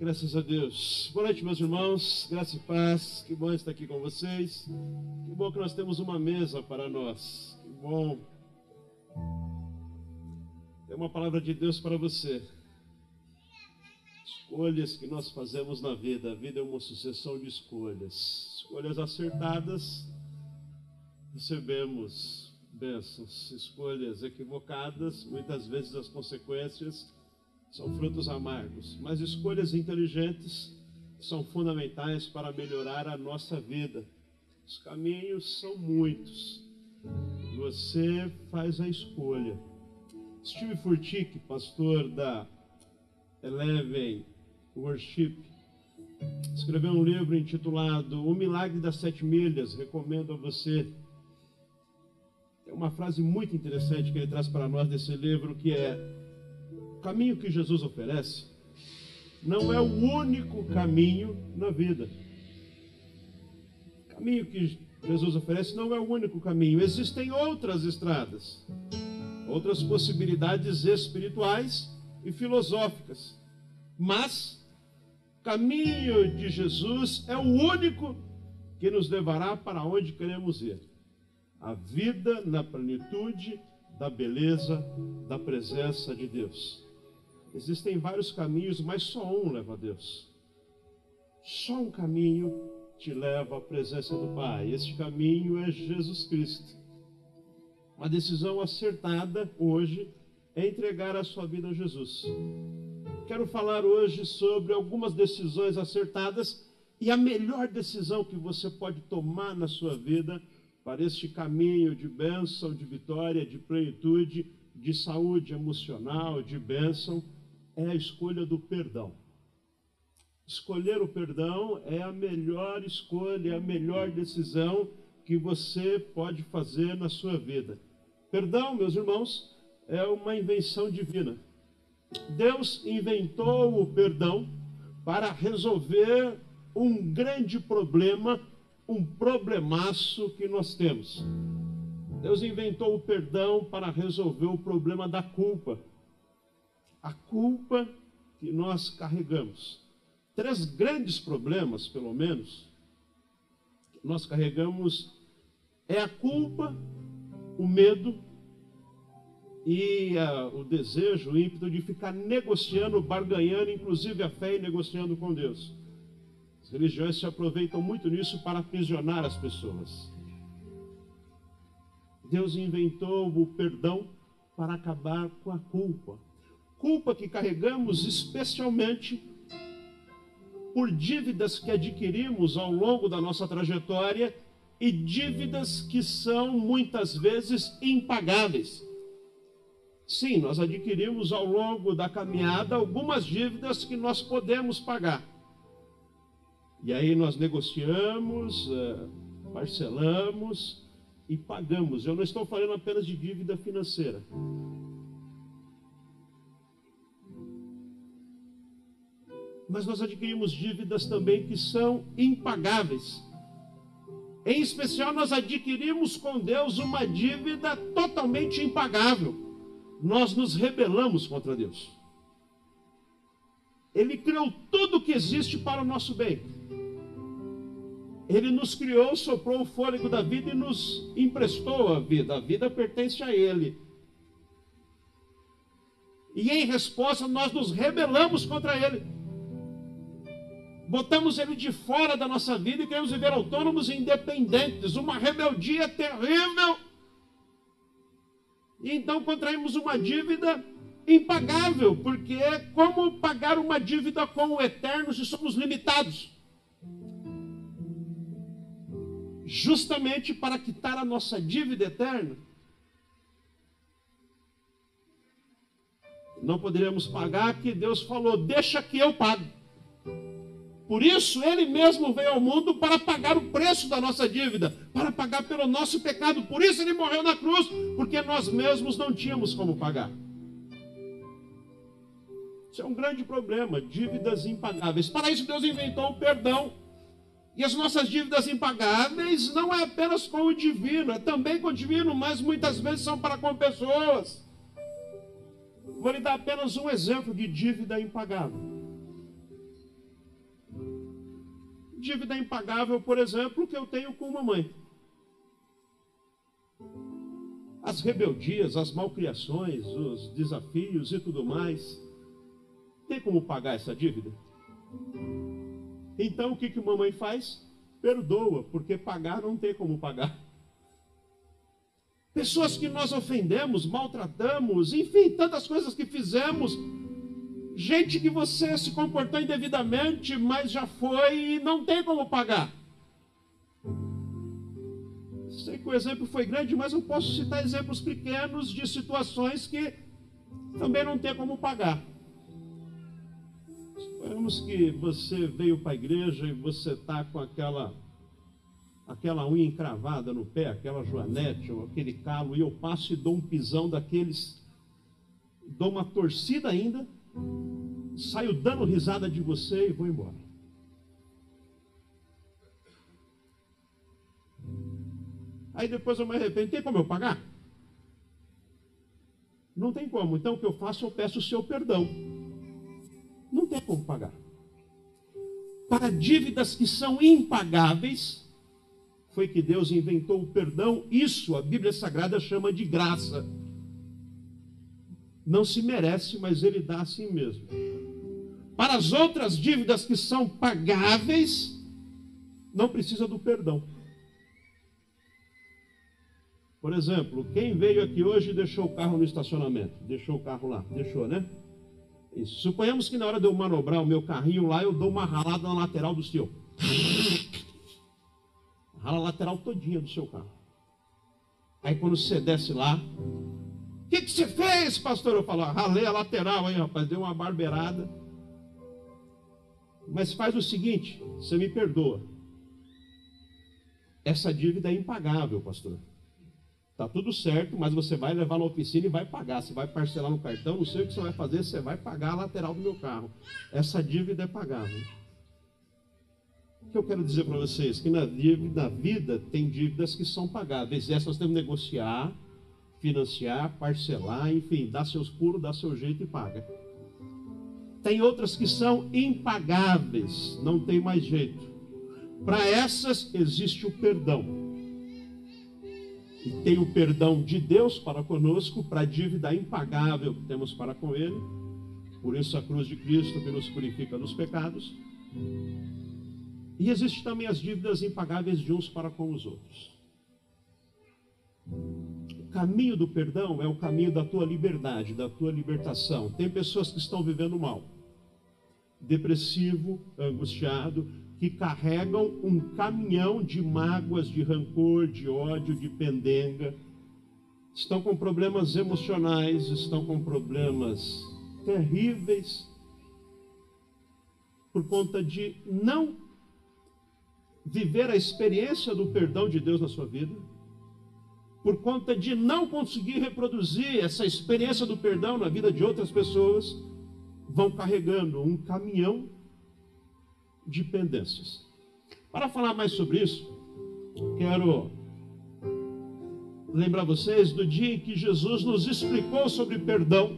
Graças a Deus. Boa noite, meus irmãos. Graça e paz. Que bom estar aqui com vocês. Que bom que nós temos uma mesa para nós. Que bom. Tem uma palavra de Deus para você. Escolhas que nós fazemos na vida. A vida é uma sucessão de escolhas. Escolhas acertadas, recebemos bênçãos. Escolhas equivocadas, muitas vezes as consequências são frutos amargos, mas escolhas inteligentes são fundamentais para melhorar a nossa vida. Os caminhos são muitos. Você faz a escolha. Steve Furtick, pastor da Eleven Worship, escreveu um livro intitulado O Milagre das Sete Milhas. Recomendo a você. Tem uma frase muito interessante que ele traz para nós desse livro que é o caminho que Jesus oferece não é o único caminho na vida. O caminho que Jesus oferece não é o único caminho. Existem outras estradas, outras possibilidades espirituais e filosóficas. Mas o caminho de Jesus é o único que nos levará para onde queremos ir. A vida na plenitude da beleza da presença de Deus. Existem vários caminhos, mas só um leva a Deus. Só um caminho te leva à presença do Pai. Este caminho é Jesus Cristo. Uma decisão acertada hoje é entregar a sua vida a Jesus. Quero falar hoje sobre algumas decisões acertadas e a melhor decisão que você pode tomar na sua vida para este caminho de bênção, de vitória, de plenitude, de saúde emocional, de bênção é a escolha do perdão. Escolher o perdão é a melhor escolha, é a melhor decisão que você pode fazer na sua vida. Perdão, meus irmãos, é uma invenção divina. Deus inventou o perdão para resolver um grande problema, um problemaço que nós temos. Deus inventou o perdão para resolver o problema da culpa a culpa que nós carregamos. Três grandes problemas, pelo menos, que nós carregamos é a culpa, o medo e uh, o desejo, o ímpeto de ficar negociando, barganhando, inclusive a fé e negociando com Deus. As religiões se aproveitam muito nisso para aprisionar as pessoas. Deus inventou o perdão para acabar com a culpa culpa que carregamos, especialmente por dívidas que adquirimos ao longo da nossa trajetória e dívidas que são muitas vezes impagáveis. Sim, nós adquirimos ao longo da caminhada algumas dívidas que nós podemos pagar. E aí nós negociamos, eh, parcelamos e pagamos. Eu não estou falando apenas de dívida financeira. Mas nós adquirimos dívidas também que são impagáveis. Em especial, nós adquirimos com Deus uma dívida totalmente impagável. Nós nos rebelamos contra Deus. Ele criou tudo que existe para o nosso bem. Ele nos criou, soprou o fôlego da vida e nos emprestou a vida. A vida pertence a Ele. E em resposta, nós nos rebelamos contra Ele botamos ele de fora da nossa vida e queremos viver autônomos e independentes, uma rebeldia terrível. E então contraímos uma dívida impagável, porque é como pagar uma dívida com o eterno se somos limitados? Justamente para quitar a nossa dívida eterna, não poderíamos pagar, que Deus falou: deixa que eu pago. Por isso, ele mesmo veio ao mundo para pagar o preço da nossa dívida, para pagar pelo nosso pecado. Por isso, ele morreu na cruz, porque nós mesmos não tínhamos como pagar. Isso é um grande problema, dívidas impagáveis. Para isso, Deus inventou o perdão. E as nossas dívidas impagáveis não é apenas com o divino, é também com o divino, mas muitas vezes são para com pessoas. Vou lhe dar apenas um exemplo de dívida impagável Dívida impagável, por exemplo, que eu tenho com mamãe. As rebeldias, as malcriações, os desafios e tudo mais. Tem como pagar essa dívida? Então o que, que mamãe faz? Perdoa, porque pagar não tem como pagar. Pessoas que nós ofendemos, maltratamos, enfim, tantas coisas que fizemos. Gente que você se comportou indevidamente, mas já foi e não tem como pagar. Sei que o exemplo foi grande, mas eu posso citar exemplos pequenos de situações que também não tem como pagar. Suponhamos que você veio para a igreja e você está com aquela aquela unha encravada no pé, aquela joanete ou aquele calo, e eu passo e dou um pisão daqueles, dou uma torcida ainda, saio dando risada de você e vou embora. Aí depois eu me arrependo, tem como eu pagar? Não tem como. Então o que eu faço? Eu peço o seu perdão. Não tem como pagar. Para dívidas que são impagáveis, foi que Deus inventou o perdão. Isso a Bíblia Sagrada chama de graça. Não se merece, mas Ele dá assim mesmo. Para as outras dívidas que são pagáveis, não precisa do perdão. Por exemplo, quem veio aqui hoje e deixou o carro no estacionamento? Deixou o carro lá? Deixou, né? Isso. Suponhamos que na hora de eu manobrar o meu carrinho lá, eu dou uma ralada na lateral do seu. Rala a lateral todinha do seu carro. Aí quando você desce lá, o que, que você fez, pastor? Eu falo, ah, ralei a lateral aí, rapaz, deu uma barbeirada. Mas faz o seguinte, você me perdoa. Essa dívida é impagável, pastor. Tá tudo certo, mas você vai levar na oficina e vai pagar. Você vai parcelar no cartão, não sei o que você vai fazer, você vai pagar a lateral do meu carro. Essa dívida é pagável. O que eu quero dizer para vocês? Que na, na vida tem dívidas que são pagáveis. Essas nós temos que negociar, financiar, parcelar, enfim, dar seus pulos, dar seu jeito e paga. Tem outras que são impagáveis, não tem mais jeito. Para essas existe o perdão. E tem o perdão de Deus para conosco, para a dívida impagável que temos para com Ele. Por isso a cruz de Cristo que nos purifica dos pecados. E existem também as dívidas impagáveis de uns para com os outros. Caminho do perdão é o caminho da tua liberdade, da tua libertação. Tem pessoas que estão vivendo mal, depressivo, angustiado, que carregam um caminhão de mágoas, de rancor, de ódio, de pendenga, estão com problemas emocionais, estão com problemas terríveis, por conta de não viver a experiência do perdão de Deus na sua vida, por conta de não conseguir reproduzir essa experiência do perdão na vida de outras pessoas, vão carregando um caminhão de pendências. Para falar mais sobre isso, quero lembrar vocês do dia em que Jesus nos explicou sobre perdão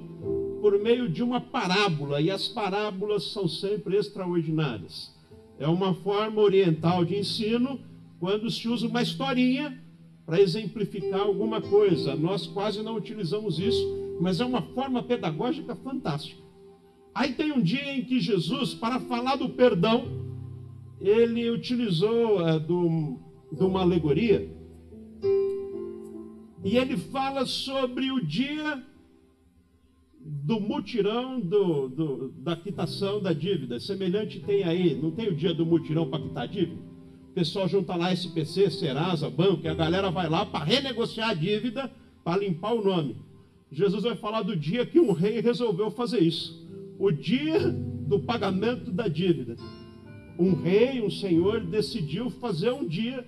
por meio de uma parábola, e as parábolas são sempre extraordinárias. É uma forma oriental de ensino quando se usa uma historinha para exemplificar alguma coisa. Nós quase não utilizamos isso, mas é uma forma pedagógica fantástica. Aí tem um dia em que Jesus, para falar do perdão, ele utilizou é, do, de uma alegoria e ele fala sobre o dia do mutirão do, do, da quitação da dívida. Semelhante tem aí, não tem o dia do mutirão para quitar dívida? O pessoal junta lá SPC, Serasa, banco, e a galera vai lá para renegociar a dívida, para limpar o nome. Jesus vai falar do dia que um rei resolveu fazer isso o dia do pagamento da dívida. Um rei, um senhor, decidiu fazer um dia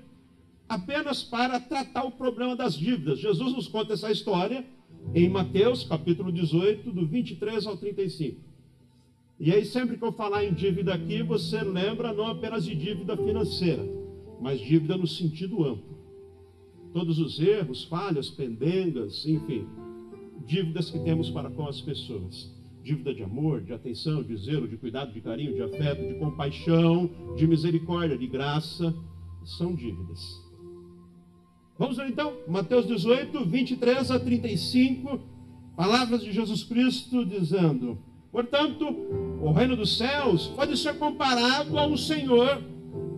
apenas para tratar o problema das dívidas. Jesus nos conta essa história em Mateus, capítulo 18, do 23 ao 35. E aí, sempre que eu falar em dívida aqui, você lembra não apenas de dívida financeira, mas dívida no sentido amplo. Todos os erros, falhas, pendengas, enfim, dívidas que temos para com as pessoas. Dívida de amor, de atenção, de zelo, de cuidado, de carinho, de afeto, de compaixão, de misericórdia, de graça, são dívidas. Vamos ver então, Mateus 18, 23 a 35, palavras de Jesus Cristo dizendo: Portanto, o reino dos céus pode ser comparado a um senhor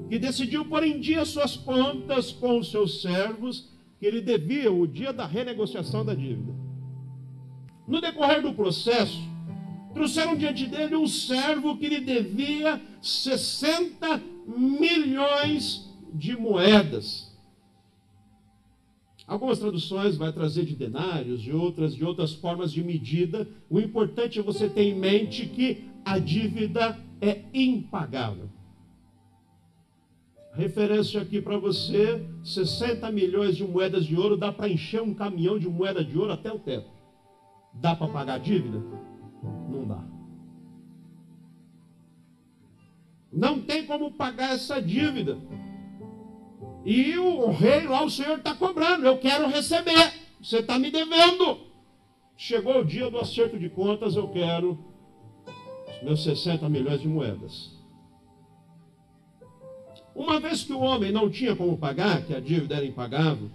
que decidiu pôr em dia suas contas com os seus servos, que ele devia o dia da renegociação da dívida. No decorrer do processo, trouxeram diante dele um servo que lhe devia 60 milhões de moedas. Algumas traduções vai trazer de denários, de outras de outras formas de medida. O importante é você ter em mente que a dívida é impagável. Referência aqui para você: 60 milhões de moedas de ouro dá para encher um caminhão de moeda de ouro até o teto. Dá para pagar a dívida? Não dá. Não tem como pagar essa dívida. E o rei lá, o senhor está cobrando. Eu quero receber. Você está me devendo. Chegou o dia do acerto de contas, eu quero os meus 60 milhões de moedas. Uma vez que o homem não tinha como pagar, que a dívida era impagável,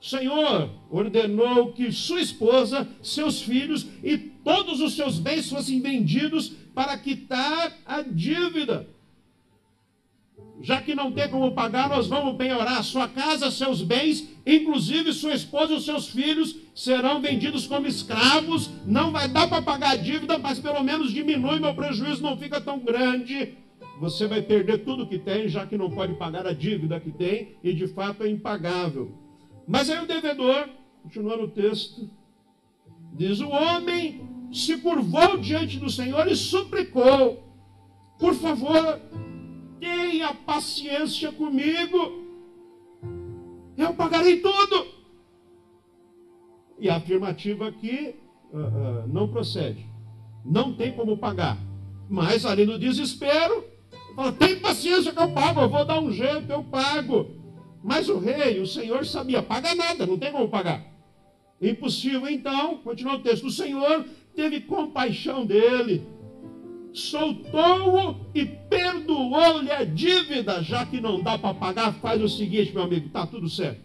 o Senhor ordenou que sua esposa, seus filhos e todos os seus bens fossem vendidos para quitar a dívida. Já que não tem como pagar, nós vamos penhorar sua casa, seus bens, inclusive sua esposa e os seus filhos serão vendidos como escravos. Não vai dar para pagar a dívida, mas pelo menos diminui, meu prejuízo não fica tão grande. Você vai perder tudo que tem, já que não pode pagar a dívida que tem, e de fato é impagável. Mas aí o devedor, continuando o texto, diz: O homem se curvou diante do Senhor e suplicou: Por favor, tenha paciência comigo, eu pagarei tudo. E a afirmativa aqui uh, uh, não procede, não tem como pagar. Mas ali no desespero, fala: tem paciência que eu pago, eu vou dar um jeito, eu pago. Mas o rei, o Senhor sabia, paga nada, não tem como pagar. Impossível, então, continua o texto: o Senhor teve compaixão dele soltou-o e perdoou-lhe a dívida, já que não dá para pagar, faz o seguinte, meu amigo, está tudo certo.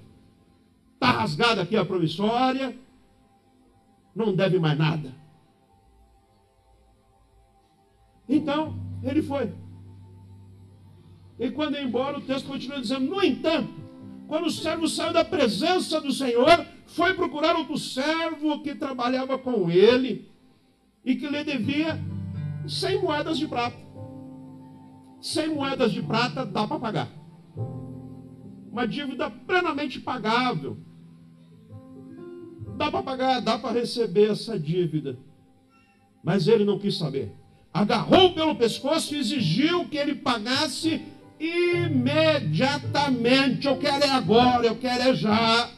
Está rasgada aqui a promissória, não deve mais nada. Então, ele foi. E quando ia embora, o texto continua dizendo: No entanto, quando o servo saiu da presença do Senhor, foi procurar outro servo que trabalhava com ele e que lhe devia 100 moedas de prata. 100 moedas de prata dá para pagar. Uma dívida plenamente pagável. Dá para pagar, dá para receber essa dívida. Mas ele não quis saber. Agarrou pelo pescoço e exigiu que ele pagasse imediatamente. Eu quero é agora, eu quero é já.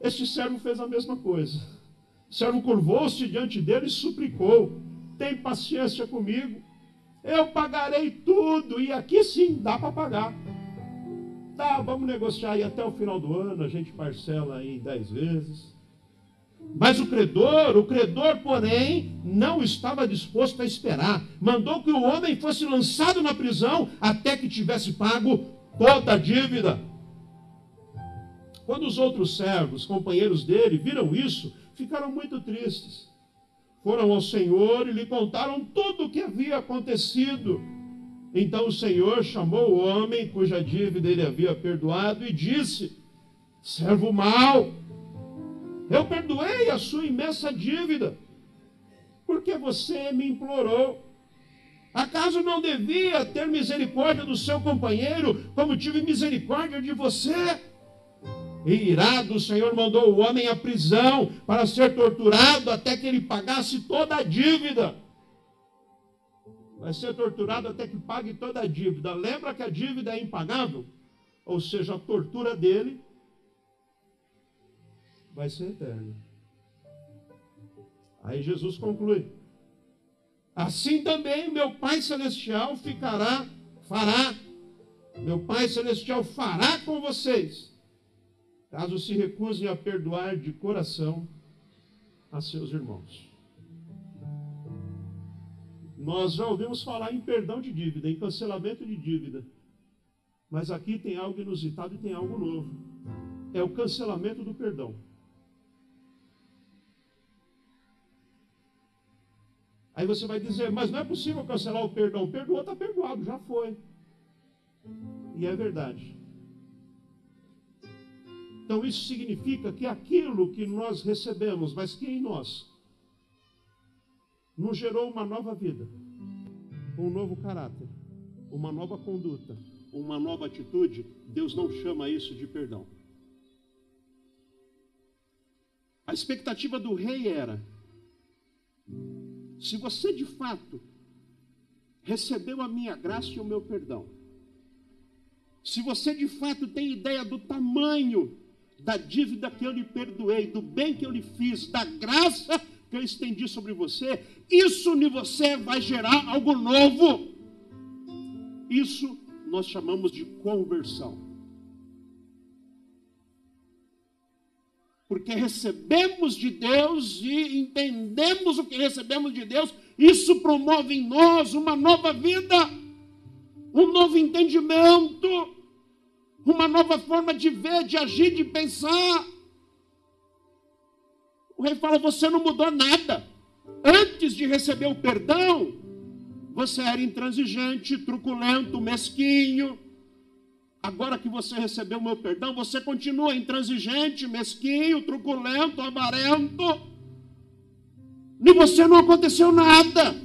Este servo fez a mesma coisa. O servo curvou-se diante dele e suplicou: Tem paciência comigo, eu pagarei tudo. E aqui sim dá para pagar. Tá, vamos negociar aí até o final do ano, a gente parcela em dez vezes. Mas o credor, o credor, porém, não estava disposto a esperar. Mandou que o homem fosse lançado na prisão até que tivesse pago toda a dívida. Quando os outros servos, companheiros dele, viram isso, ficaram muito tristes. Foram ao Senhor e lhe contaram tudo o que havia acontecido. Então o Senhor chamou o homem cuja dívida ele havia perdoado e disse: Servo mau, eu perdoei a sua imensa dívida, porque você me implorou. Acaso não devia ter misericórdia do seu companheiro, como tive misericórdia de você? E irado, o Senhor mandou o homem à prisão para ser torturado até que ele pagasse toda a dívida. Vai ser torturado até que pague toda a dívida. Lembra que a dívida é impagável? Ou seja, a tortura dele vai ser eterna. Aí Jesus conclui: Assim também meu Pai Celestial ficará, fará, meu Pai Celestial fará com vocês caso se recusem a perdoar de coração a seus irmãos. Nós já ouvimos falar em perdão de dívida, em cancelamento de dívida. Mas aqui tem algo inusitado e tem algo novo. É o cancelamento do perdão. Aí você vai dizer, mas não é possível cancelar o perdão. Perdoou, está perdoado, já foi. E é verdade. Então isso significa que aquilo que nós recebemos, mas que em nós, nos gerou uma nova vida, um novo caráter, uma nova conduta, uma nova atitude, Deus não chama isso de perdão. A expectativa do rei era: se você de fato recebeu a minha graça e o meu perdão, se você de fato tem ideia do tamanho da dívida que eu lhe perdoei, do bem que eu lhe fiz, da graça que eu estendi sobre você, isso em você vai gerar algo novo. Isso nós chamamos de conversão. Porque recebemos de Deus e entendemos o que recebemos de Deus, isso promove em nós uma nova vida, um novo entendimento uma nova forma de ver, de agir, de pensar. O rei fala: Você não mudou nada. Antes de receber o perdão, você era intransigente, truculento, mesquinho. Agora que você recebeu o meu perdão, você continua intransigente, mesquinho, truculento, avarento. E você não aconteceu nada.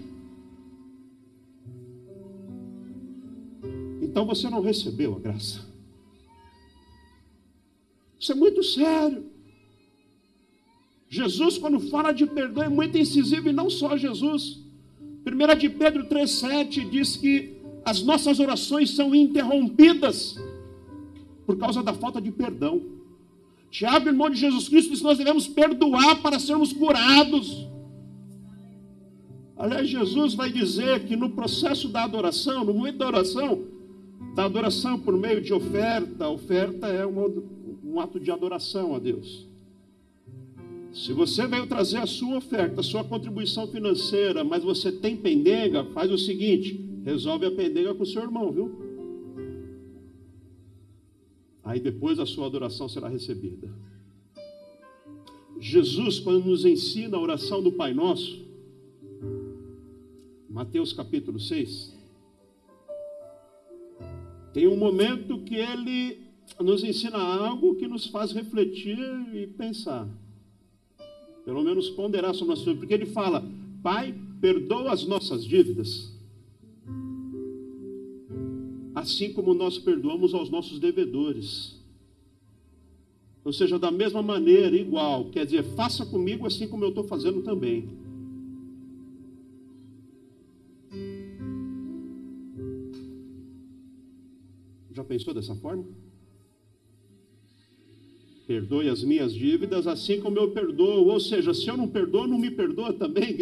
Então você não recebeu a graça. Isso é muito sério. Jesus, quando fala de perdão, é muito incisivo, e não só Jesus. 1 de Pedro 3,7 diz que as nossas orações são interrompidas por causa da falta de perdão. Tiago, irmão de Jesus Cristo, diz que nós devemos perdoar para sermos curados. Aliás, Jesus vai dizer que no processo da adoração, no momento da oração, da adoração por meio de oferta, oferta é uma um ato de adoração a Deus. Se você veio trazer a sua oferta, a sua contribuição financeira, mas você tem pendenga, faz o seguinte: resolve a pendenga com o seu irmão, viu? Aí depois a sua adoração será recebida. Jesus, quando nos ensina a oração do Pai Nosso, Mateus capítulo 6, tem um momento que ele nos ensina algo que nos faz refletir e pensar. Pelo menos ponderar sobre a sua, porque ele fala: Pai, perdoa as nossas dívidas, assim como nós perdoamos aos nossos devedores. Ou seja, da mesma maneira, igual, quer dizer, faça comigo assim como eu estou fazendo também. Já pensou dessa forma? Perdoe as minhas dívidas, assim como eu perdoo. Ou seja, se eu não perdoo, não me perdoa também.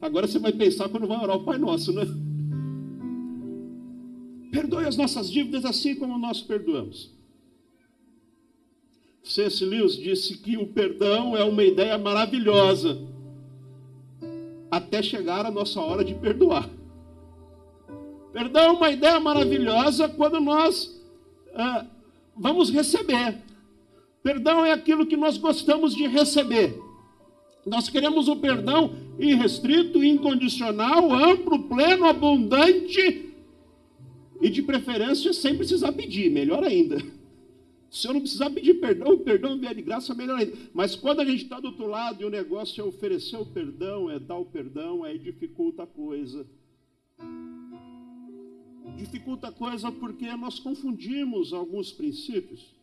Agora você vai pensar quando vai orar o Pai Nosso, né? Perdoe as nossas dívidas, assim como nós perdoamos. C.S. Lewis disse que o perdão é uma ideia maravilhosa, até chegar a nossa hora de perdoar. Perdão é uma ideia maravilhosa quando nós ah, vamos receber. Perdão é aquilo que nós gostamos de receber. Nós queremos o perdão irrestrito, incondicional, amplo, pleno, abundante e de preferência sem precisar pedir, melhor ainda. Se eu não precisar pedir perdão, o perdão vier de graça, melhor ainda. Mas quando a gente está do outro lado e o negócio é oferecer o perdão, é dar o perdão, aí dificulta a coisa. Dificulta a coisa porque nós confundimos alguns princípios.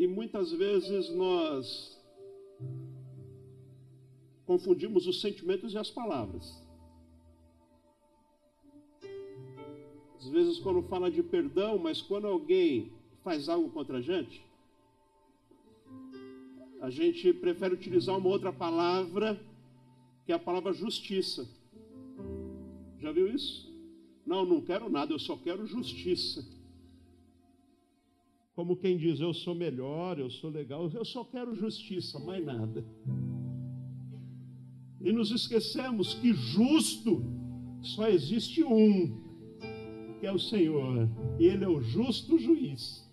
E muitas vezes nós confundimos os sentimentos e as palavras. Às vezes, quando fala de perdão, mas quando alguém faz algo contra a gente, a gente prefere utilizar uma outra palavra, que é a palavra justiça. Já viu isso? Não, não quero nada, eu só quero justiça. Como quem diz: Eu sou melhor, eu sou legal, eu só quero justiça, mais nada. E nos esquecemos que justo só existe um, que é o Senhor, Ele é o justo juiz.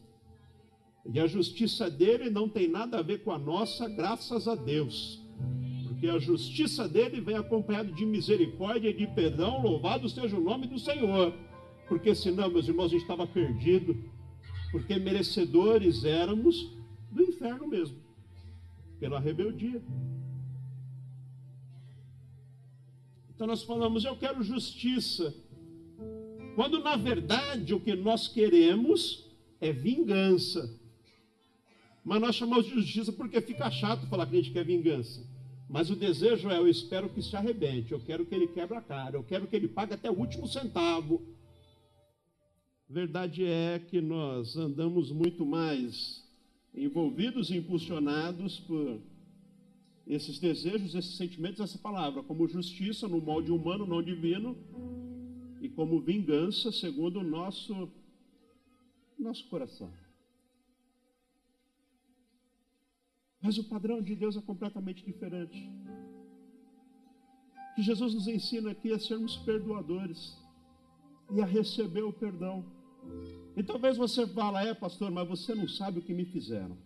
E a justiça dele não tem nada a ver com a nossa, graças a Deus. Porque a justiça dele vem acompanhada de misericórdia e de perdão, louvado seja o nome do Senhor. Porque senão, meus irmãos, a gente estava perdido. Porque merecedores éramos do inferno mesmo, pela rebeldia. Então nós falamos, eu quero justiça. Quando na verdade o que nós queremos é vingança. Mas nós chamamos de justiça porque fica chato falar que a gente quer vingança. Mas o desejo é: eu espero que se arrebente, eu quero que ele quebre a cara, eu quero que ele pague até o último centavo. Verdade é que nós andamos muito mais envolvidos e impulsionados por esses desejos, esses sentimentos, essa palavra, como justiça no molde humano, não divino, e como vingança segundo o nosso, nosso coração. Mas o padrão de Deus é completamente diferente. Que Jesus nos ensina aqui a sermos perdoadores e a receber o perdão. E talvez você fala, é pastor, mas você não sabe o que me fizeram.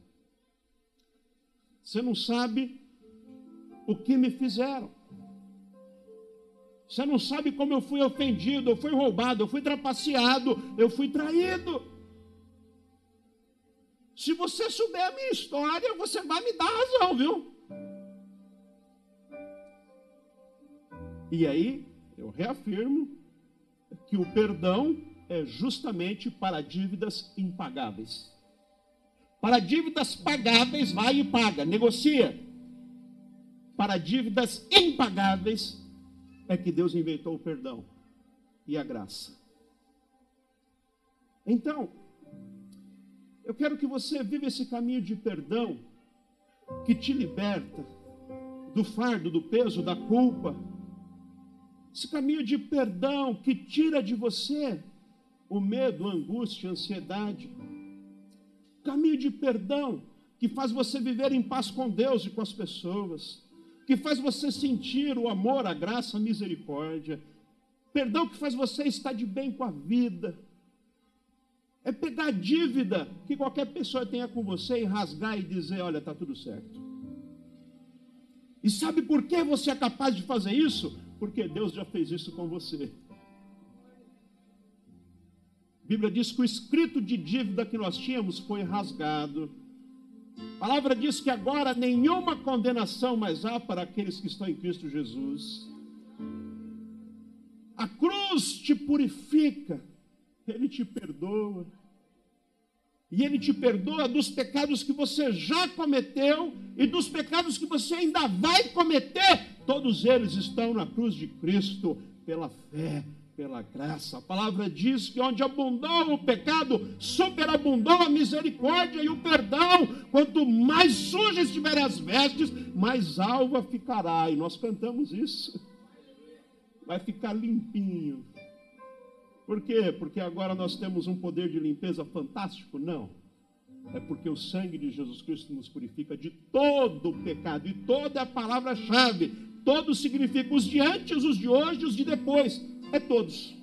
Você não sabe o que me fizeram. Você não sabe como eu fui ofendido, eu fui roubado, eu fui trapaceado, eu fui traído. Se você souber a minha história, você vai me dar razão, viu? E aí, eu reafirmo que o perdão é justamente para dívidas impagáveis. Para dívidas pagáveis, vai e paga, negocia para dívidas impagáveis, é que Deus inventou o perdão e a graça. Então, eu quero que você viva esse caminho de perdão que te liberta do fardo, do peso, da culpa. Esse caminho de perdão que tira de você o medo, a angústia, a ansiedade. Caminho de perdão que faz você viver em paz com Deus e com as pessoas que faz você sentir o amor, a graça, a misericórdia. Perdão que faz você estar de bem com a vida. É pegar a dívida que qualquer pessoa tenha com você e rasgar e dizer: olha, está tudo certo. E sabe por que você é capaz de fazer isso? Porque Deus já fez isso com você. Bíblia diz que o escrito de dívida que nós tínhamos foi rasgado a palavra diz que agora nenhuma condenação mais há para aqueles que estão em Cristo Jesus. A cruz te purifica, Ele te perdoa. E Ele te perdoa dos pecados que você já cometeu e dos pecados que você ainda vai cometer. Todos eles estão na cruz de Cristo pela fé pela graça. A palavra diz que onde abundou o pecado, superabundou a misericórdia e o perdão. Quanto mais sujas estiverem as vestes, mais alva ficará. E nós cantamos isso. Vai ficar limpinho. Por quê? Porque agora nós temos um poder de limpeza fantástico? Não. É porque o sangue de Jesus Cristo nos purifica de todo o pecado. E toda a palavra-chave. Todos significa os de antes, os de hoje, os de depois é todos.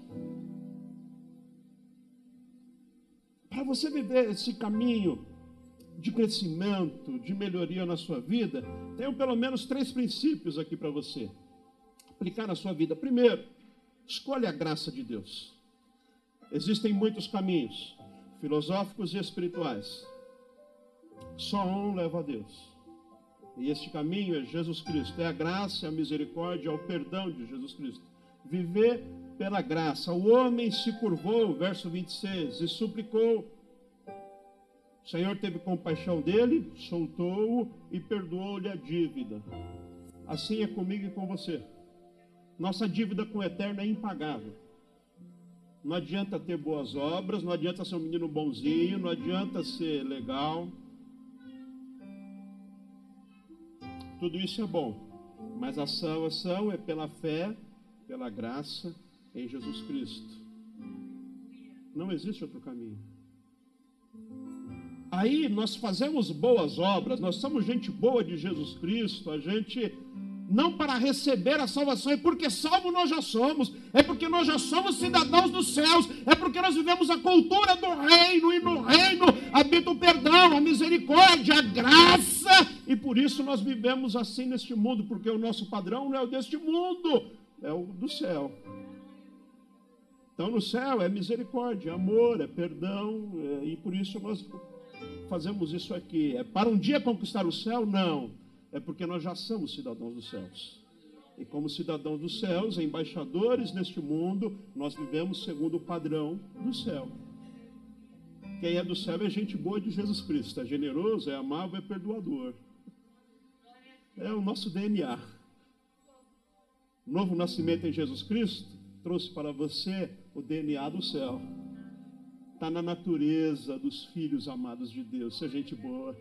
Para você viver esse caminho de crescimento, de melhoria na sua vida, tenho pelo menos três princípios aqui para você aplicar na sua vida. Primeiro, escolha a graça de Deus. Existem muitos caminhos, filosóficos e espirituais. Só um leva a Deus. E este caminho é Jesus Cristo, é a graça, é a misericórdia, é o perdão de Jesus Cristo viver pela graça. O homem se curvou, verso 26, e suplicou. O Senhor teve compaixão dele, soltou-o e perdoou-lhe a dívida. Assim é comigo e com você. Nossa dívida com o eterno é impagável. Não adianta ter boas obras, não adianta ser um menino bonzinho, não adianta ser legal. Tudo isso é bom, mas a salvação é pela fé pela graça em Jesus Cristo. Não existe outro caminho. Aí nós fazemos boas obras, nós somos gente boa de Jesus Cristo, a gente não para receber a salvação, é porque salvo nós já somos, é porque nós já somos cidadãos dos céus, é porque nós vivemos a cultura do reino, e no reino habita o perdão, a misericórdia, a graça, e por isso nós vivemos assim neste mundo, porque o nosso padrão não é o deste mundo, é o do céu. Então no céu é misericórdia, amor, é perdão, é, e por isso nós fazemos isso aqui. É para um dia conquistar o céu? Não é porque nós já somos cidadãos dos céus. E como cidadãos dos céus, embaixadores neste mundo, nós vivemos segundo o padrão do céu. Quem é do céu é gente boa de Jesus Cristo, é generoso, é amável, é perdoador. É o nosso DNA. Novo nascimento em Jesus Cristo trouxe para você o DNA do céu. Está na natureza dos filhos amados de Deus, ser gente boa.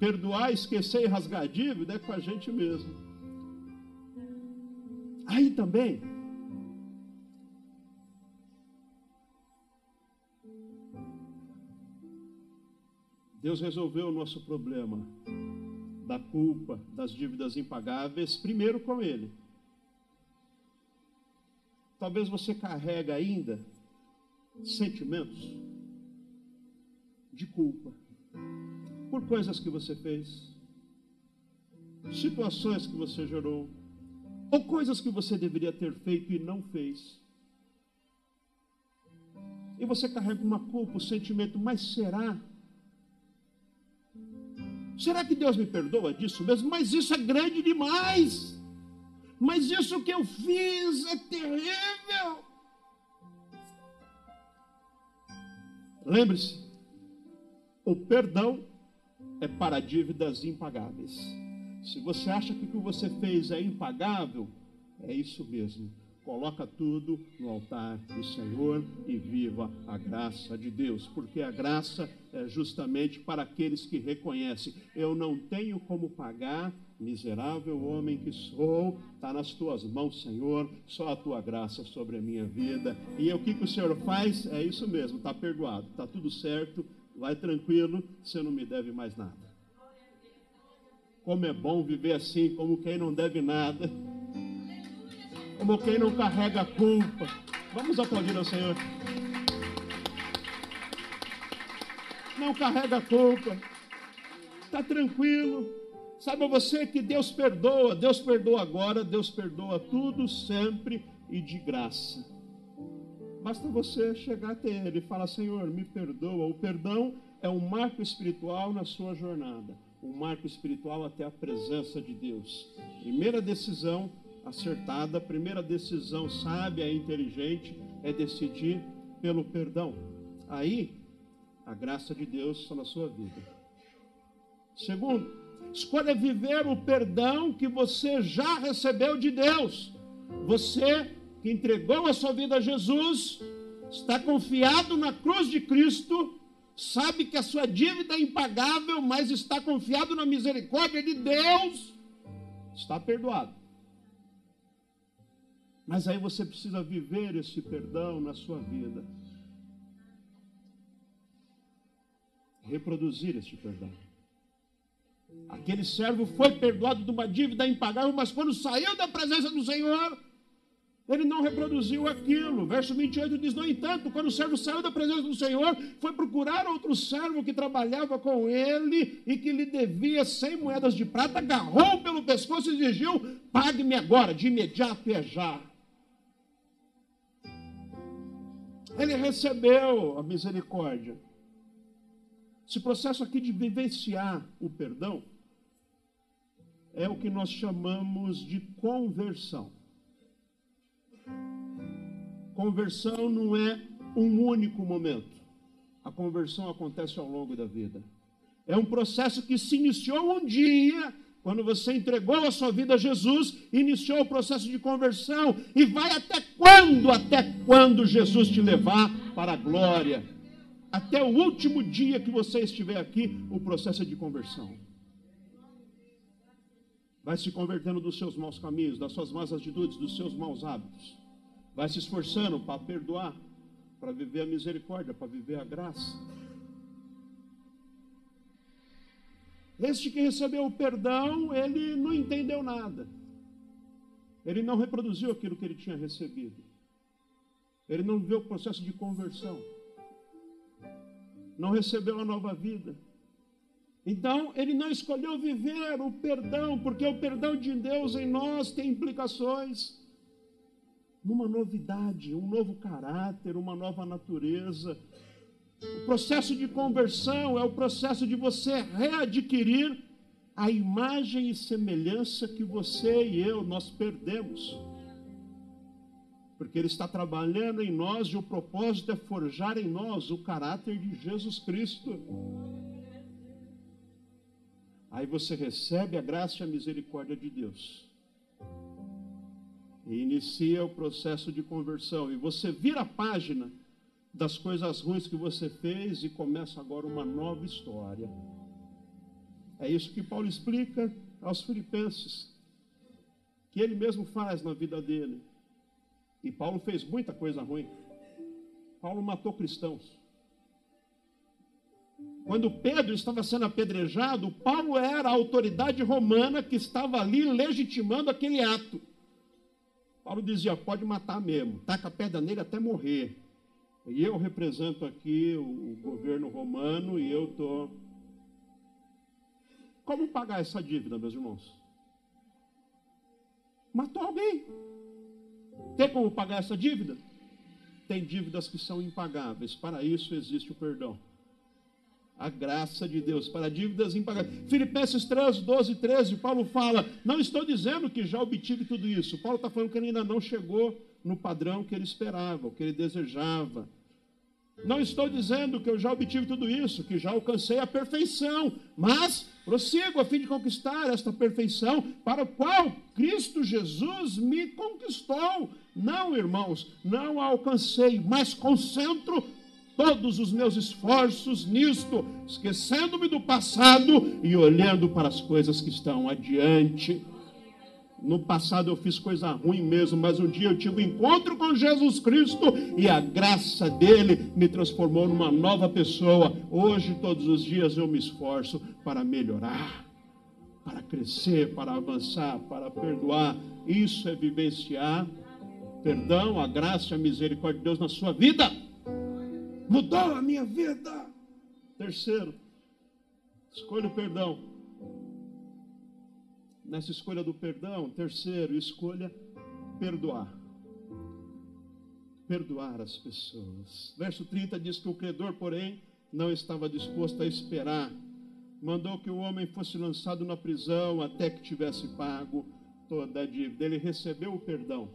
Perdoar, esquecer e rasgar dívida é com a gente mesmo. Aí também, Deus resolveu o nosso problema da culpa, das dívidas impagáveis, primeiro com Ele. Talvez você carrega ainda sentimentos de culpa por coisas que você fez, situações que você gerou, ou coisas que você deveria ter feito e não fez. E você carrega uma culpa, um sentimento, mas será? Será que Deus me perdoa disso mesmo? Mas isso é grande demais. Mas isso que eu fiz é terrível. Lembre-se, o perdão é para dívidas impagáveis. Se você acha que o que você fez é impagável, é isso mesmo. Coloca tudo no altar do Senhor e viva a graça de Deus, porque a graça é justamente para aqueles que reconhecem: eu não tenho como pagar, miserável homem que sou, está nas tuas mãos, Senhor, só a tua graça sobre a minha vida. E o que, que o Senhor faz? É isso mesmo, está perdoado, está tudo certo, Vai tranquilo, você não me deve mais nada. Como é bom viver assim, como quem não deve nada. Como quem não carrega culpa. Vamos aplaudir ao Senhor. Não carrega culpa. Está tranquilo. Saiba você que Deus perdoa. Deus perdoa agora, Deus perdoa tudo, sempre e de graça. Basta você chegar até Ele e falar: Senhor, me perdoa. O perdão é um marco espiritual na sua jornada um marco espiritual até a presença de Deus. Primeira decisão acertada, primeira decisão sábia e inteligente é decidir pelo perdão. Aí, a graça de Deus está na sua vida. Segundo, escolha viver o perdão que você já recebeu de Deus. Você que entregou a sua vida a Jesus, está confiado na cruz de Cristo, sabe que a sua dívida é impagável, mas está confiado na misericórdia de Deus, está perdoado. Mas aí você precisa viver esse perdão na sua vida. Reproduzir este perdão. Aquele servo foi perdoado de uma dívida impagável, mas quando saiu da presença do Senhor, ele não reproduziu aquilo. Verso 28 diz: No entanto, quando o servo saiu da presença do Senhor, foi procurar outro servo que trabalhava com ele e que lhe devia cem moedas de prata, agarrou pelo pescoço e exigiu: Pague-me agora, de imediato é já. Ele recebeu a misericórdia. Esse processo aqui de vivenciar o perdão é o que nós chamamos de conversão. Conversão não é um único momento. A conversão acontece ao longo da vida. É um processo que se iniciou um dia, quando você entregou a sua vida a Jesus, iniciou o processo de conversão e vai até quando? Até quando Jesus te levar para a glória. Até o último dia que você estiver aqui, o processo é de conversão. Vai se convertendo dos seus maus caminhos, das suas más atitudes, dos seus maus hábitos vai se esforçando para perdoar, para viver a misericórdia, para viver a graça. Este que recebeu o perdão, ele não entendeu nada. Ele não reproduziu aquilo que ele tinha recebido. Ele não viveu o processo de conversão. Não recebeu a nova vida. Então, ele não escolheu viver o perdão, porque o perdão de Deus em nós tem implicações numa novidade, um novo caráter, uma nova natureza. O processo de conversão é o processo de você readquirir a imagem e semelhança que você e eu nós perdemos. Porque ele está trabalhando em nós e o propósito é forjar em nós o caráter de Jesus Cristo. Aí você recebe a graça e a misericórdia de Deus. E inicia o processo de conversão. E você vira a página das coisas ruins que você fez e começa agora uma nova história. É isso que Paulo explica aos filipenses, que ele mesmo faz na vida dele. E Paulo fez muita coisa ruim. Paulo matou cristãos. Quando Pedro estava sendo apedrejado, Paulo era a autoridade romana que estava ali legitimando aquele ato. Paulo dizia: pode matar mesmo, taca a pedra nele até morrer. E eu represento aqui o governo romano e eu estou. Como pagar essa dívida, meus irmãos? Matou alguém. Tem como pagar essa dívida? Tem dívidas que são impagáveis. Para isso existe o perdão a graça de Deus para dívidas impagáveis. Filipenses 3, 12 e 13, Paulo fala: Não estou dizendo que já obtive tudo isso. Paulo está falando que ele ainda não chegou no padrão que ele esperava, o que ele desejava. Não estou dizendo que eu já obtive tudo isso, que já alcancei a perfeição, mas prossigo a fim de conquistar esta perfeição para o qual Cristo Jesus me conquistou. Não, irmãos, não a alcancei, mas concentro todos os meus esforços nisto, esquecendo-me do passado e olhando para as coisas que estão adiante. No passado eu fiz coisa ruim mesmo, mas um dia eu tive um encontro com Jesus Cristo e a graça dele me transformou numa nova pessoa. Hoje, todos os dias, eu me esforço para melhorar, para crescer, para avançar, para perdoar. Isso é vivenciar perdão, a graça e a misericórdia de Deus na sua vida mudou a minha vida. Terceiro, escolha o perdão. Nessa escolha do perdão, terceiro, escolha perdoar. Perdoar as pessoas. Verso 30 diz que o credor, porém, não estava disposto a esperar. Mandou que o homem fosse lançado na prisão até que tivesse pago toda a dívida. Ele recebeu o perdão,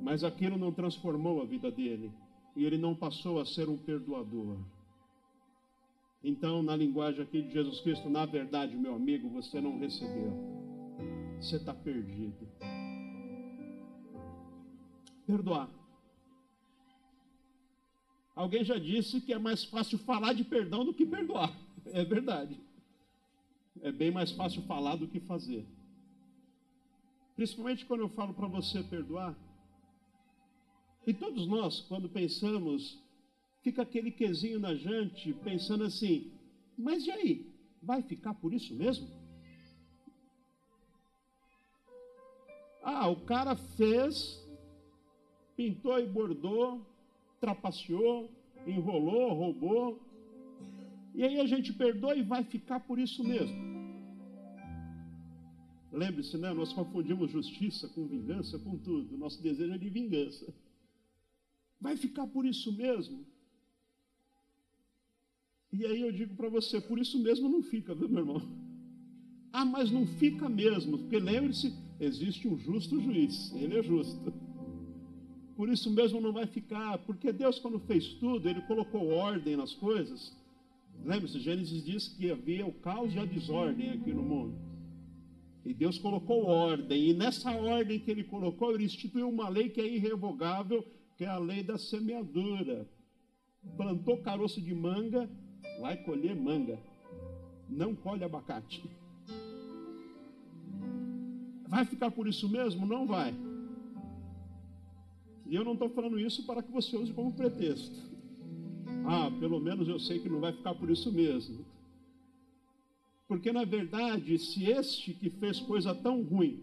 mas aquilo não transformou a vida dele e ele não passou a ser um perdoador. Então, na linguagem aqui de Jesus Cristo, na verdade, meu amigo, você não recebeu. Você está perdido. Perdoar. Alguém já disse que é mais fácil falar de perdão do que perdoar. É verdade. É bem mais fácil falar do que fazer. Principalmente quando eu falo para você perdoar, e todos nós, quando pensamos, fica aquele quesinho na gente, pensando assim: mas e aí? Vai ficar por isso mesmo? Ah, o cara fez, pintou e bordou, trapaceou, enrolou, roubou, e aí a gente perdoa e vai ficar por isso mesmo. Lembre-se, né? Nós confundimos justiça com vingança, com tudo. Nosso desejo é de vingança. Vai ficar por isso mesmo? E aí eu digo para você, por isso mesmo não fica, viu, meu irmão? Ah, mas não fica mesmo, porque lembre-se, existe um justo juiz, ele é justo. Por isso mesmo não vai ficar, porque Deus, quando fez tudo, ele colocou ordem nas coisas. Lembre-se, Gênesis diz que havia o caos e a desordem aqui no mundo. E Deus colocou ordem, e nessa ordem que ele colocou, ele instituiu uma lei que é irrevogável que é a lei da semeadura. Plantou caroço de manga, vai colher manga. Não colhe abacate. Vai ficar por isso mesmo? Não vai. E eu não estou falando isso para que você use como pretexto. Ah, pelo menos eu sei que não vai ficar por isso mesmo. Porque, na verdade, se este que fez coisa tão ruim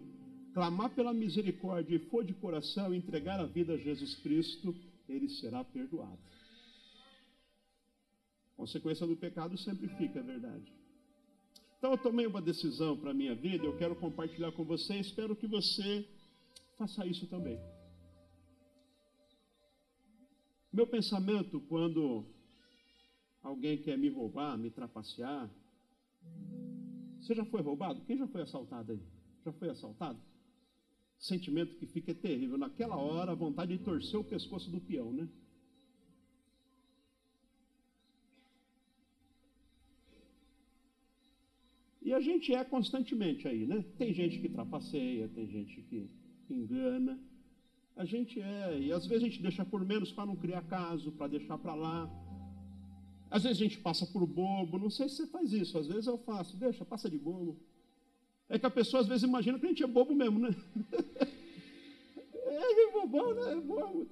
clamar pela misericórdia e for de coração entregar a vida a Jesus Cristo, ele será perdoado. Consequência do pecado sempre fica, é verdade. Então eu tomei uma decisão para a minha vida, eu quero compartilhar com você, espero que você faça isso também. Meu pensamento quando alguém quer me roubar, me trapacear. Você já foi roubado? Quem já foi assaltado aí? Já foi assaltado? Sentimento que fica terrível. Naquela hora, a vontade de torcer o pescoço do peão, né? E a gente é constantemente aí, né? Tem gente que trapaceia, tem gente que engana. A gente é, e às vezes a gente deixa por menos para não criar caso, para deixar para lá. Às vezes a gente passa por bobo, não sei se você faz isso, às vezes eu faço, deixa, passa de bobo. É que a pessoa às vezes imagina que a gente é bobo mesmo, né? É, é bobão, né? É bobo.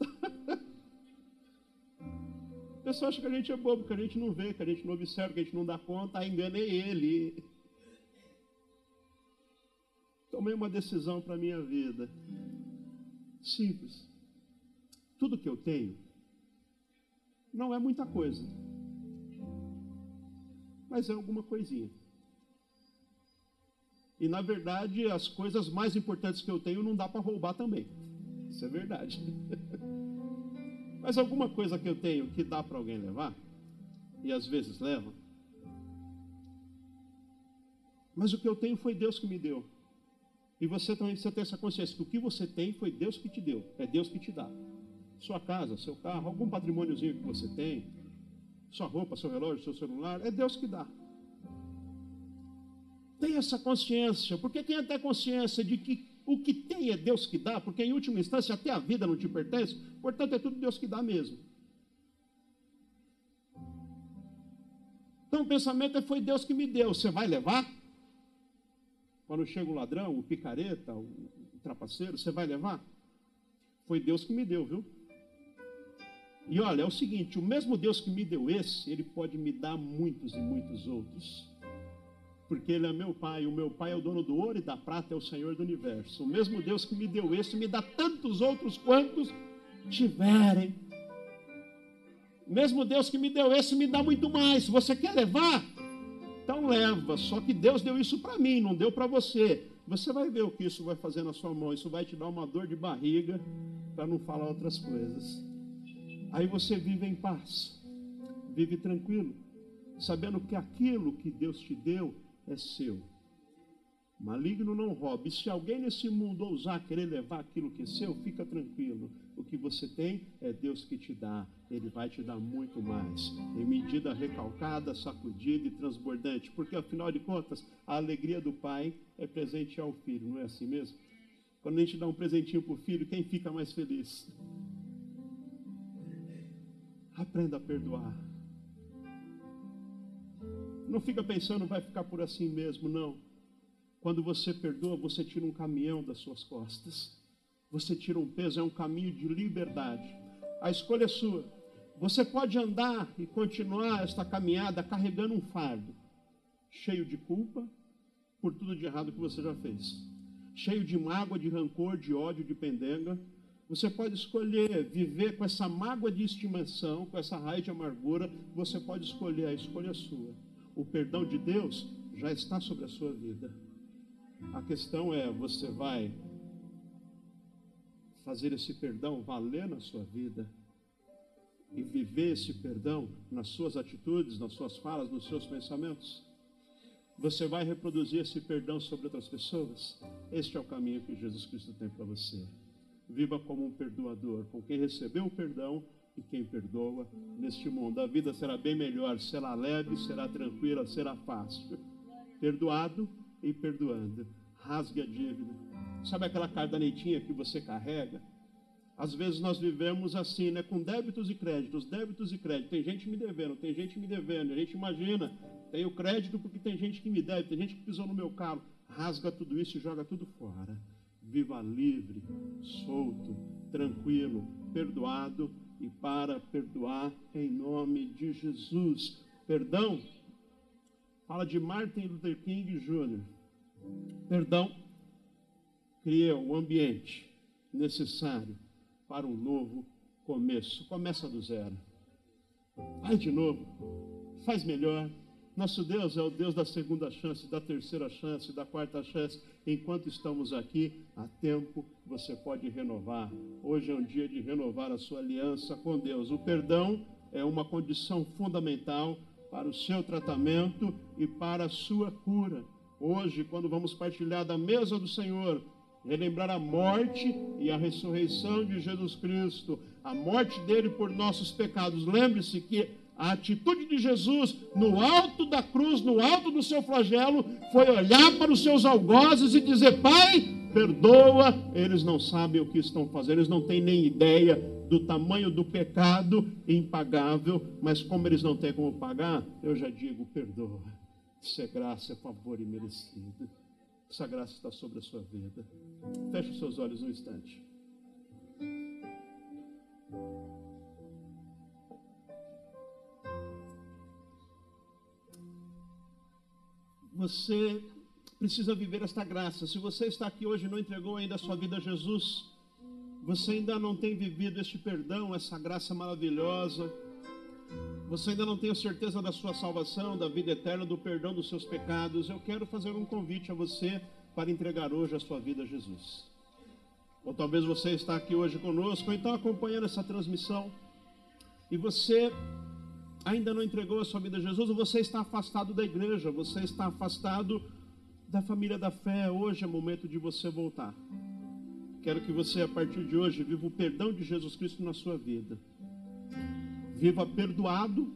A pessoa acha que a gente é bobo, que a gente não vê, que a gente não observa, que a gente não dá conta, aí enganei ele tomei uma decisão para a minha vida. Simples. Tudo que eu tenho não é muita coisa, mas é alguma coisinha. E na verdade, as coisas mais importantes que eu tenho não dá para roubar também. Isso é verdade. mas alguma coisa que eu tenho que dá para alguém levar, e às vezes leva. Mas o que eu tenho foi Deus que me deu. E você também precisa ter essa consciência que o que você tem foi Deus que te deu, é Deus que te dá. Sua casa, seu carro, algum patrimôniozinho que você tem, sua roupa, seu relógio, seu celular, é Deus que dá. Tenha essa consciência, porque tem a consciência de que o que tem é Deus que dá, porque em última instância até a vida não te pertence, portanto é tudo Deus que dá mesmo. Então o pensamento é: foi Deus que me deu, você vai levar? Quando chega o ladrão, o picareta, o trapaceiro, você vai levar? Foi Deus que me deu, viu? E olha, é o seguinte: o mesmo Deus que me deu esse, ele pode me dar muitos e muitos outros. Porque ele é meu pai, o meu pai é o dono do ouro e da prata, é o Senhor do universo. O mesmo Deus que me deu esse, me dá tantos outros quantos tiverem. O mesmo Deus que me deu esse, me dá muito mais. Você quer levar? Então leva, só que Deus deu isso para mim, não deu para você. Você vai ver o que isso vai fazer na sua mão. Isso vai te dar uma dor de barriga, para não falar outras coisas. Aí você vive em paz, vive tranquilo, sabendo que aquilo que Deus te deu é seu. Maligno não rouba. E se alguém nesse mundo ousar querer levar aquilo que é seu, fica tranquilo. O que você tem é Deus que te dá. Ele vai te dar muito mais. Em medida recalcada, sacudida e transbordante. Porque afinal de contas, a alegria do pai é presente ao filho, não é assim mesmo? Quando a gente dá um presentinho para o filho, quem fica mais feliz? Aprenda a perdoar. Não fica pensando, vai ficar por assim mesmo, não. Quando você perdoa, você tira um caminhão das suas costas. Você tira um peso, é um caminho de liberdade. A escolha é sua. Você pode andar e continuar esta caminhada carregando um fardo, cheio de culpa por tudo de errado que você já fez, cheio de mágoa, de rancor, de ódio, de pendenga. Você pode escolher viver com essa mágoa de estimação, com essa raiz de amargura. Você pode escolher, a escolha é sua. O perdão de Deus já está sobre a sua vida. A questão é: você vai fazer esse perdão valer na sua vida e viver esse perdão nas suas atitudes, nas suas falas, nos seus pensamentos? Você vai reproduzir esse perdão sobre outras pessoas? Este é o caminho que Jesus Cristo tem para você. Viva como um perdoador, com quem recebeu o perdão e quem perdoa neste mundo. A vida será bem melhor, será leve, será tranquila, será fácil. Perdoado e perdoando. Rasgue a dívida. Sabe aquela cardanetinha que você carrega? Às vezes nós vivemos assim, né? Com débitos e créditos, débitos e créditos. Tem gente me devendo, tem gente me devendo. A gente imagina, tenho crédito porque tem gente que me deve, tem gente que pisou no meu carro. Rasga tudo isso e joga tudo fora. Viva livre, solto, tranquilo, perdoado e para perdoar em nome de Jesus. Perdão Fala de Martin Luther King Jr. Perdão cria o ambiente necessário para um novo começo. Começa do zero. Vai de novo. Faz melhor. Nosso Deus é o Deus da segunda chance, da terceira chance, da quarta chance. Enquanto estamos aqui, há tempo você pode renovar. Hoje é um dia de renovar a sua aliança com Deus. O perdão é uma condição fundamental para o seu tratamento e para a sua cura. Hoje, quando vamos partilhar da mesa do Senhor, relembrar a morte e a ressurreição de Jesus Cristo, a morte dele por nossos pecados. Lembre-se que a atitude de Jesus no alto da cruz, no alto do seu flagelo, foi olhar para os seus algozes e dizer: Pai, perdoa, eles não sabem o que estão fazendo, eles não têm nem ideia do tamanho do pecado impagável, mas como eles não têm como pagar, eu já digo: perdoa. Isso é graça, é favor imerecido. Essa graça está sobre a sua vida. Feche os seus olhos um instante. Você precisa viver esta graça. Se você está aqui hoje e não entregou ainda a sua vida a Jesus, você ainda não tem vivido este perdão, essa graça maravilhosa. Você ainda não tem a certeza da sua salvação, da vida eterna, do perdão dos seus pecados. Eu quero fazer um convite a você para entregar hoje a sua vida a Jesus. Ou talvez você está aqui hoje conosco, ou então acompanhando essa transmissão, e você ainda não entregou a sua vida a Jesus, ou você está afastado da igreja, você está afastado da família da fé, hoje é momento de você voltar. Quero que você, a partir de hoje, viva o perdão de Jesus Cristo na sua vida. Viva perdoado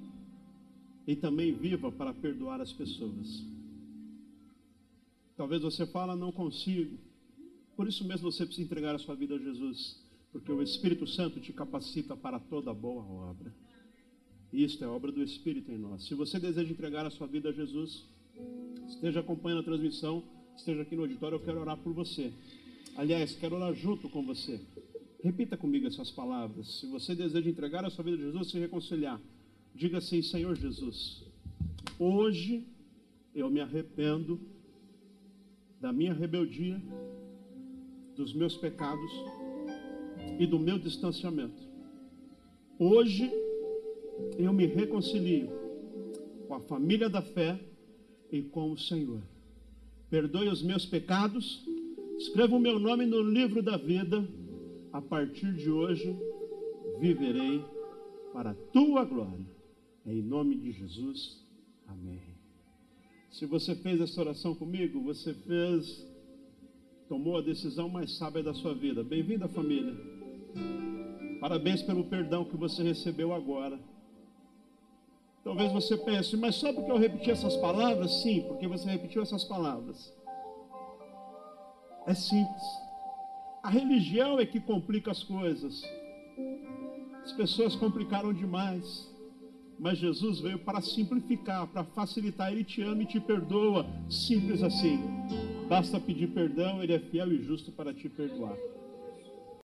e também viva para perdoar as pessoas. Talvez você fala, não consigo. Por isso mesmo você precisa entregar a sua vida a Jesus, porque o Espírito Santo te capacita para toda boa obra. Isto é obra do Espírito em nós. Se você deseja entregar a sua vida a Jesus, esteja acompanhando a transmissão, esteja aqui no auditório, eu quero orar por você. Aliás, quero orar junto com você. Repita comigo essas palavras. Se você deseja entregar a sua vida a Jesus, se reconciliar, diga assim: Senhor Jesus, hoje eu me arrependo da minha rebeldia, dos meus pecados e do meu distanciamento. Hoje eu me reconcilio com a família da fé e com o Senhor. Perdoe os meus pecados, escreva o meu nome no livro da vida. A partir de hoje, viverei para a tua glória. Em nome de Jesus. Amém. Se você fez essa oração comigo, você fez, tomou a decisão mais sábia da sua vida. Bem-vinda, família. Parabéns pelo perdão que você recebeu agora. Talvez você pense, mas só porque eu repeti essas palavras? Sim, porque você repetiu essas palavras. É simples. A religião é que complica as coisas. As pessoas complicaram demais. Mas Jesus veio para simplificar, para facilitar. Ele te ama e te perdoa. Simples assim. Basta pedir perdão, Ele é fiel e justo para te perdoar.